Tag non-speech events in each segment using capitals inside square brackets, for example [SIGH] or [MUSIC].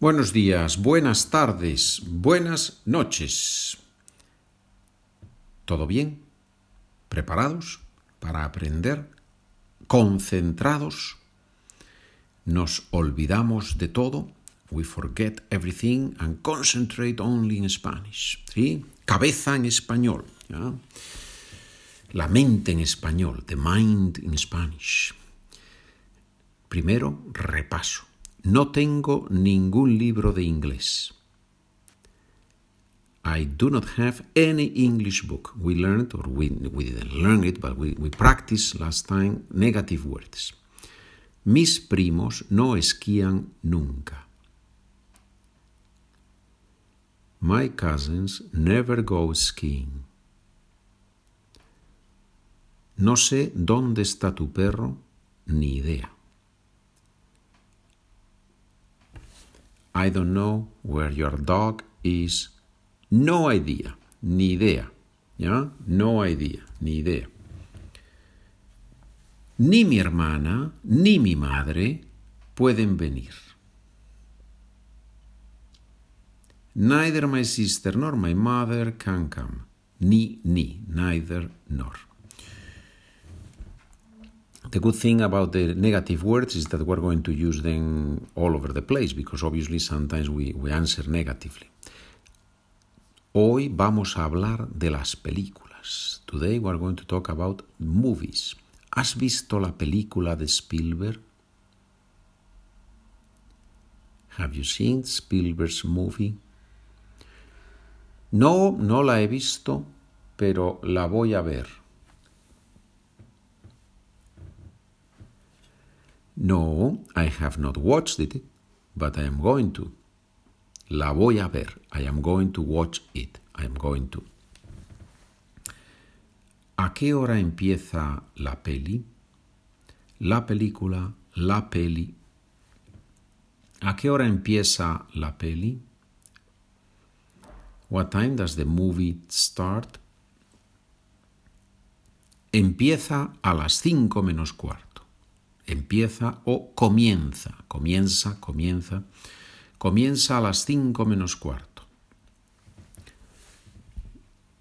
Buenos días, buenas tardes, buenas noches. ¿Todo bien? ¿Preparados para aprender? ¿Concentrados? ¿Nos olvidamos de todo? We forget everything and concentrate only in Spanish. ¿Sí? Cabeza en español. La mente en español. The mind in Spanish. Primero, repaso. No tengo ningún libro de inglés. I do not have any English book. We learned, or we, we didn't learn it, but we, we practiced last time negative words. Mis primos no esquían nunca. My cousins never go skiing. No sé dónde está tu perro, ni idea. I don't know where your dog is. No idea, ni idea. ¿Ya? No idea, ni idea. Ni mi hermana ni mi madre pueden venir. Neither my sister nor my mother can come. Ni, ni, neither, nor. The good thing about the negative words is that we're going to use them all over the place because obviously sometimes we, we answer negatively. Hoy vamos a hablar de las películas. Today we're going to talk about movies. ¿Has visto la película de Spielberg? Have you seen Spielberg's movie? No, no la he visto, pero la voy a ver. No, I have not watched it, but I am going to. La voy a ver. I am going to watch it. I am going to. ¿A qué hora empieza la peli? La película, la peli. ¿A qué hora empieza la peli? What time does the movie start? Empieza a las cinco menos cuarto. Empieza o comienza, comienza, comienza. Comienza a las cinco menos cuarto.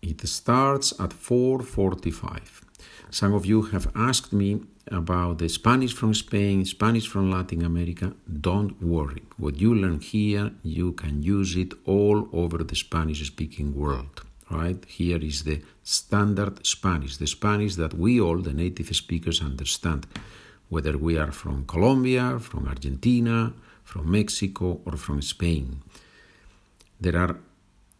It starts at 4:45. Some of you have asked me about the Spanish from Spain, Spanish from Latin America. Don't worry. What you learn here, you can use it all over the Spanish speaking world. Right? Here is the standard Spanish, the Spanish that we all, the native speakers, understand, whether we are from Colombia, from Argentina, from Mexico, or from Spain. There are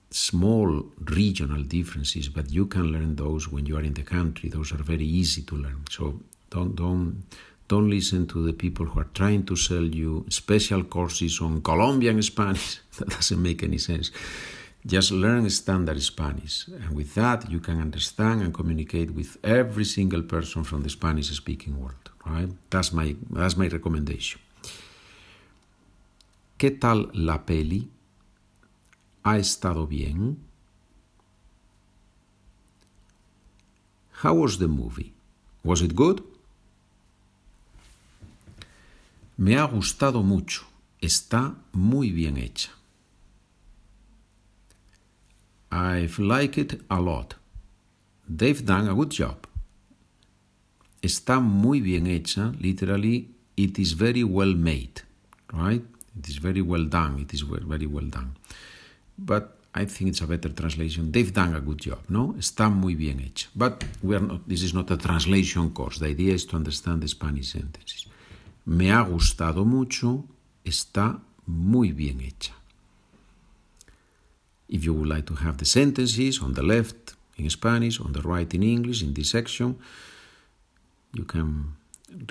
small regional differences, but you can learn those when you are in the country. Those are very easy to learn. So don't don't don't listen to the people who are trying to sell you special courses on Colombian Spanish. [LAUGHS] that doesn't make any sense. Just learn standard Spanish, and with that you can understand and communicate with every single person from the Spanish-speaking world. Right? That's my that's my recommendation. ¿Qué tal la peli? ¿Ha estado bien? How was the movie? Was it good? Me ha gustado mucho. Está muy bien hecha. I've liked it a lot. They've done a good job. Está muy bien hecha, literally, it is very well made, right? It is very well done. It is very well done. But I think it's a better translation. They've done a good job, no? Está muy bien hecha. But we are not, this is not a translation course. The idea is to understand the Spanish sentences. Me ha gustado mucho. Está muy bien hecha. If you would like to have the sentences on the left in Spanish, on the right in English, in this section, you can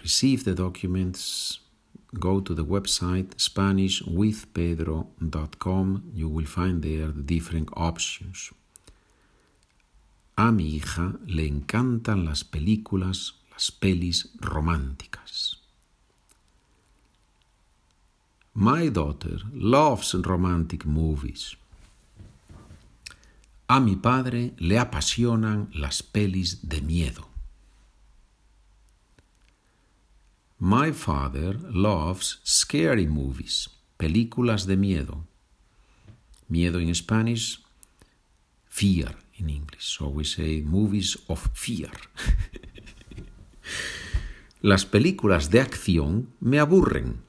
receive the documents go to the website SpanishWithPedro.com. You will find there the different options. A mi hija le encantan las películas, las pelis románticas. My daughter loves romantic movies. A mi padre le apasionan las pelis de miedo. My father loves scary movies. películas de miedo. Miedo in Spanish, fear in English. So we say movies of fear. [LAUGHS] Las películas de acción me aburren.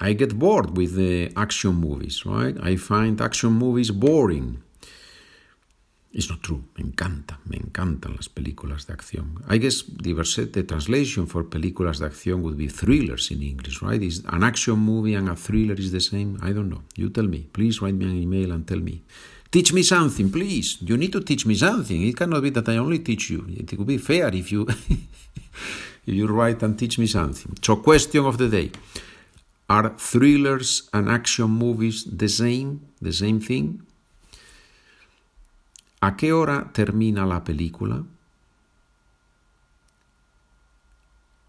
I get bored with the action movies, right? I find action movies boring. It's not true. Me encanta, me encantan las películas de acción. I guess the, the translation for películas de acción would be thrillers in English, right? Is an action movie and a thriller is the same? I don't know. You tell me. Please write me an email and tell me. Teach me something, please. You need to teach me something. It cannot be that I only teach you. It would be fair if you [LAUGHS] if you write and teach me something. So, question of the day: Are thrillers and action movies the same? The same thing? ¿A qué hora termina la película?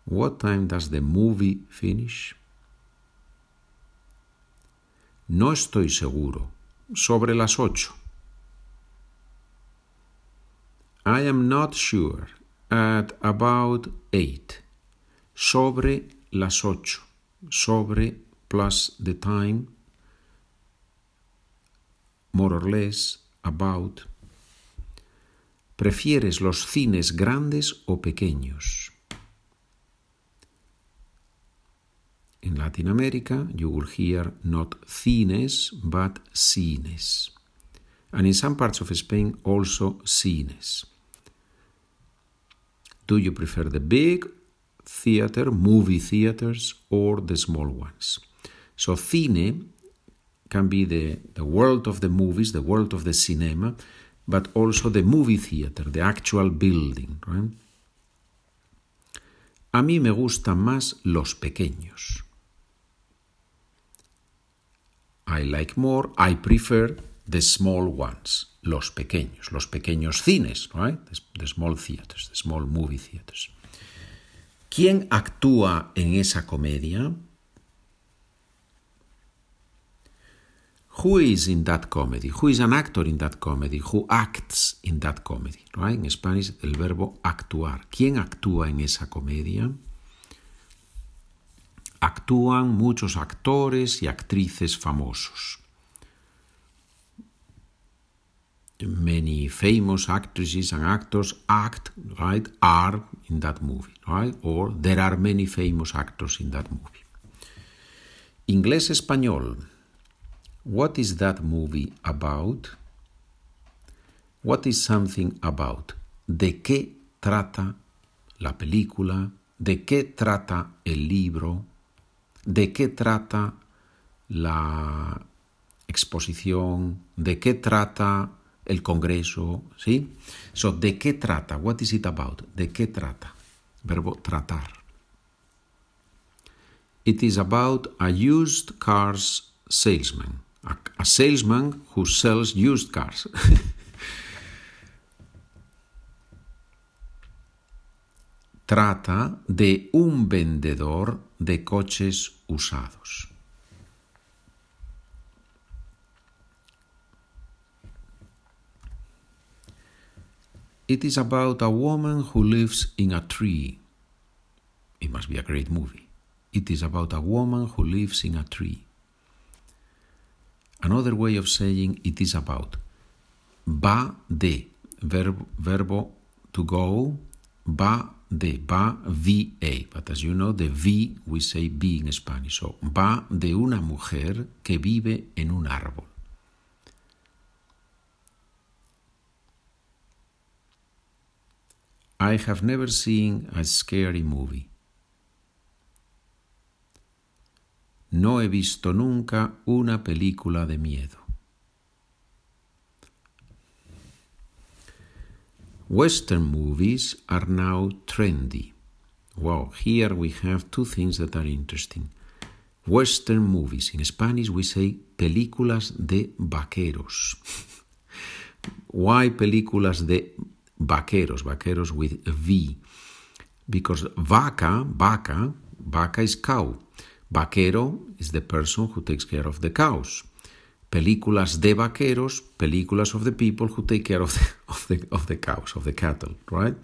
What time does the movie finish? No estoy seguro. Sobre las ocho. I am not sure. At about eight. Sobre las ocho. Sobre plus the time. More or less. About. ¿Prefieres los cines grandes o pequeños? In Latin America, you will hear not cines, but cines. And in some parts of Spain, also cines. Do you prefer the big theater, movie theaters, or the small ones? So, cine can be the, the world of the movies, the world of the cinema, but also the movie theater, the actual building. Right? A mí me gustan más los pequeños. I like more, I prefer the small ones, los pequeños, los pequeños cines, right? The, the small theaters, the small movie theaters. ¿Quién actúa en esa comedia? who is in that comedy, who is an actor in that comedy, who acts in that comedy, right? En Spanish el verbo actuar. ¿Quién actúa en esa comedia? Actúan muchos actores y actrices famosos. Many famous actresses and actors act, right, are in that movie, right? Or there are many famous actors in that movie. Inglés-español. What is that movie about? What is something about? ¿De qué trata la película? ¿De qué trata el libro? ¿De qué trata la exposición? ¿De qué trata el congreso? ¿Sí? So, ¿de qué trata? What is it about? ¿De qué trata? Verbo tratar. It is about a used cars salesman a, a salesman who sells used cars. [LAUGHS] Trata de un vendedor de coches usados. It is about a woman who lives in a tree. It must be a great movie. It is about a woman who lives in a tree. Another way of saying it is about. Va de, verb, verbo to go, va de, va VA. But as you know, the V we say be in Spanish. So, va de una mujer que vive en un árbol. I have never seen a scary movie. No he visto nunca una película de miedo. Western movies are now trendy. Wow, here we have two things that are interesting. Western movies. In Spanish we say películas de vaqueros. [LAUGHS] Why películas de vaqueros? Vaqueros with a V. Because vaca, vaca, vaca is cow. Vaquero is the person who takes care of the cows. Películas de vaqueros, películas of the people who take care of the, [LAUGHS] of the, of the cows, of the cattle, right?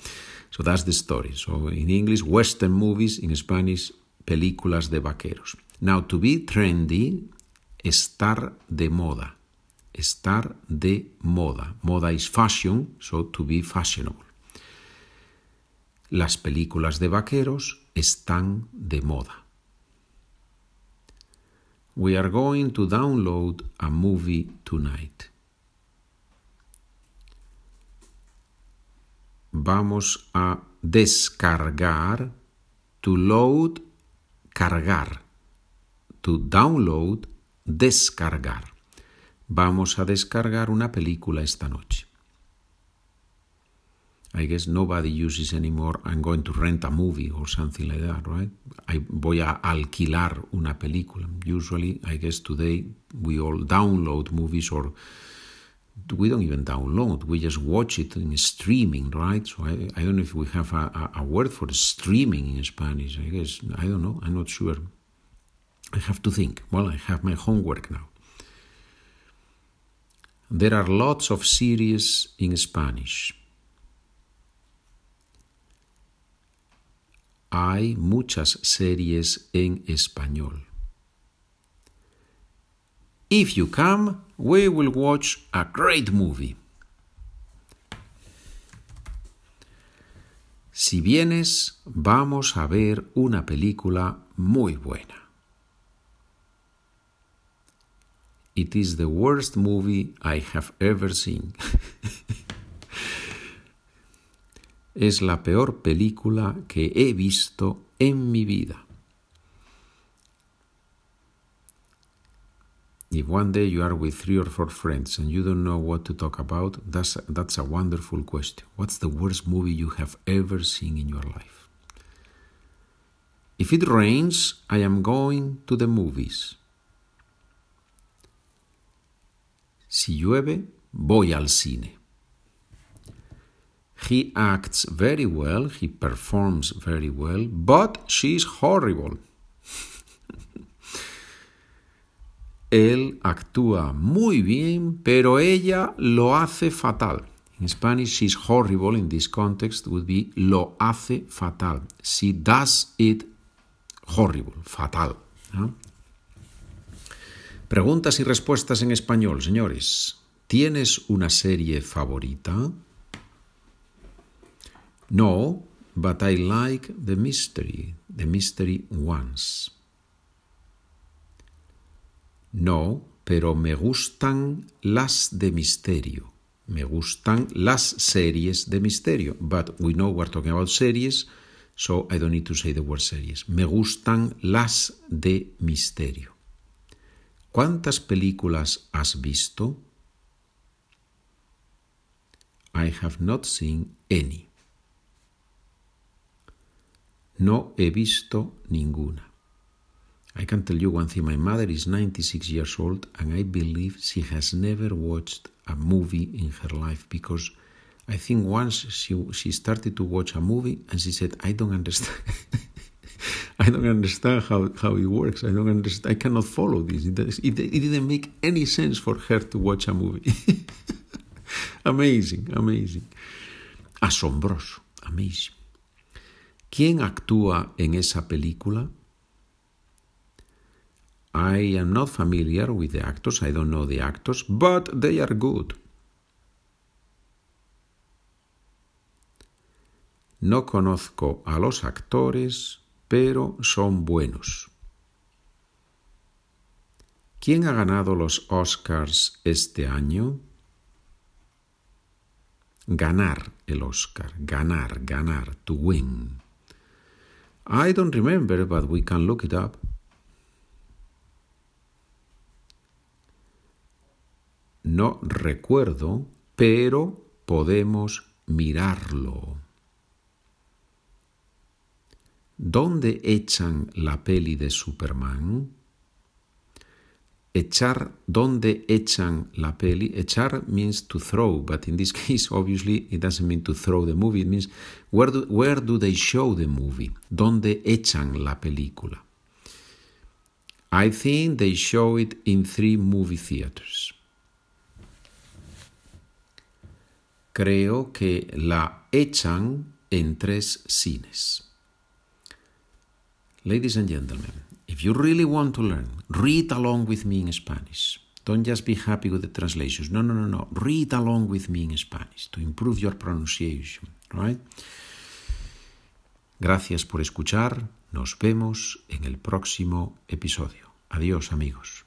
So that's the story. So in English, Western movies, in Spanish, películas de vaqueros. Now, to be trendy, estar de moda. Estar de moda. Moda is fashion, so to be fashionable. Las películas de vaqueros están de moda. We are going to download a movie tonight. Vamos a descargar, to load, cargar, to download, descargar. Vamos a descargar una película esta noche. I guess nobody uses anymore I'm going to rent a movie or something like that, right? I, voy a alquilar una película. Usually, I guess today we all download movies or we don't even download, we just watch it in streaming, right? So I, I don't know if we have a, a, word for streaming in Spanish. I guess, I don't know, I'm not sure. I have to think. Well, I have my homework now. There are lots of series in Spanish. Hay muchas series en español. If you come, we will watch a great movie. Si vienes, vamos a ver una película muy buena. It is the worst movie I have ever seen. [LAUGHS] es la peor película que he visto en mi vida. If one day you are with three or four friends and you don't know what to talk about, that's, that's a wonderful question. What's the worst movie you have ever seen in your life? If it rains, I am going to the movies. Si llueve, voy al cine. He acts very well, he performs very well, but she's horrible. [LAUGHS] Él actúa muy bien, pero ella lo hace fatal. In Spanish, she's horrible in this context would be lo hace fatal. She does it horrible, fatal. Preguntas y respuestas en español, señores. ¿Tienes una serie favorita? No, but I like the mystery, the mystery ones. No, pero me gustan las de misterio. Me gustan las series de misterio. But we know we're talking about series, so I don't need to say the word series. Me gustan las de misterio. ¿Cuántas películas has visto? I have not seen any. No he visto ninguna. I can tell you one thing my mother is 96 years old, and I believe she has never watched a movie in her life because I think once she, she started to watch a movie and she said, I don't understand. [LAUGHS] I don't understand how, how it works. I don't understand. I cannot follow this. It, it, it didn't make any sense for her to watch a movie. [LAUGHS] amazing, amazing. Asombroso, amazing. ¿Quién actúa en esa película? I am not familiar with the actors, I don't know the actors, but they are good. No conozco a los actores, pero son buenos. ¿Quién ha ganado los Oscars este año? Ganar el Oscar, ganar, ganar, to win. I don't remember, but we can look it up. No recuerdo, pero podemos mirarlo. ¿Dónde echan la peli de Superman? Echar, ¿dónde echan la peli? Echar means to throw, but in this [LAUGHS] case, obviously, it doesn't mean to throw the movie. It means where do, where do they show the movie? ¿Dónde echan la película? I think they show it in three movie theaters. Creo que la echan en tres cines. Ladies and gentlemen, if you really want to learn, read along with me in Spanish. Don't just be happy with the translations. No, no, no, no. Read along with me in Spanish to improve your pronunciation, right? Gracias por escuchar. Nos vemos en el próximo episodio. Adiós, amigos.